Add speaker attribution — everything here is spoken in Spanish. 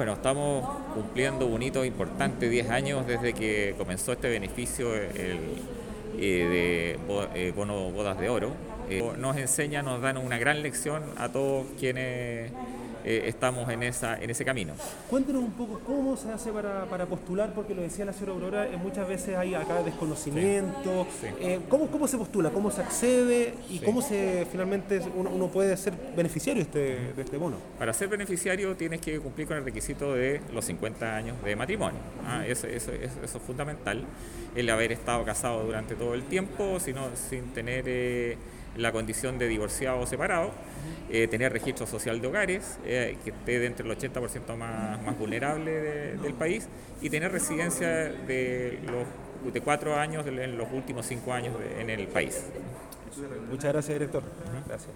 Speaker 1: Bueno, estamos cumpliendo un hito importante, 10 años desde que comenzó este beneficio eh, de eh, bodas de oro. Eh, nos enseña, nos dan una gran lección a todos quienes eh, estamos en, esa, en ese camino.
Speaker 2: Cuéntenos un poco cómo se hace para, para postular, porque lo decía la señora Aurora, eh, muchas veces hay acá desconocimiento.
Speaker 1: Sí, sí.
Speaker 2: Eh, ¿cómo, ¿Cómo se postula? ¿Cómo se accede? ¿Y
Speaker 1: Sí.
Speaker 2: cómo se finalmente uno, uno puede ser beneficiario de este, de este bono?
Speaker 1: Para ser beneficiario tienes que cumplir con el requisito de los 50 años de matrimonio. Ah, eso, eso- eso- eso es fundamental. El haber estado casado durante todo el tiempo, sino, sin tener la condición de divorciado o separado, eh, tener registro social de hogares, eh, que esté dentro del 80% más, más vulnerable de- del país, y tener residencia de, los, de cuatro años en los últimos cinco años de- en el país.
Speaker 2: Muchas gracias, director. Gracias.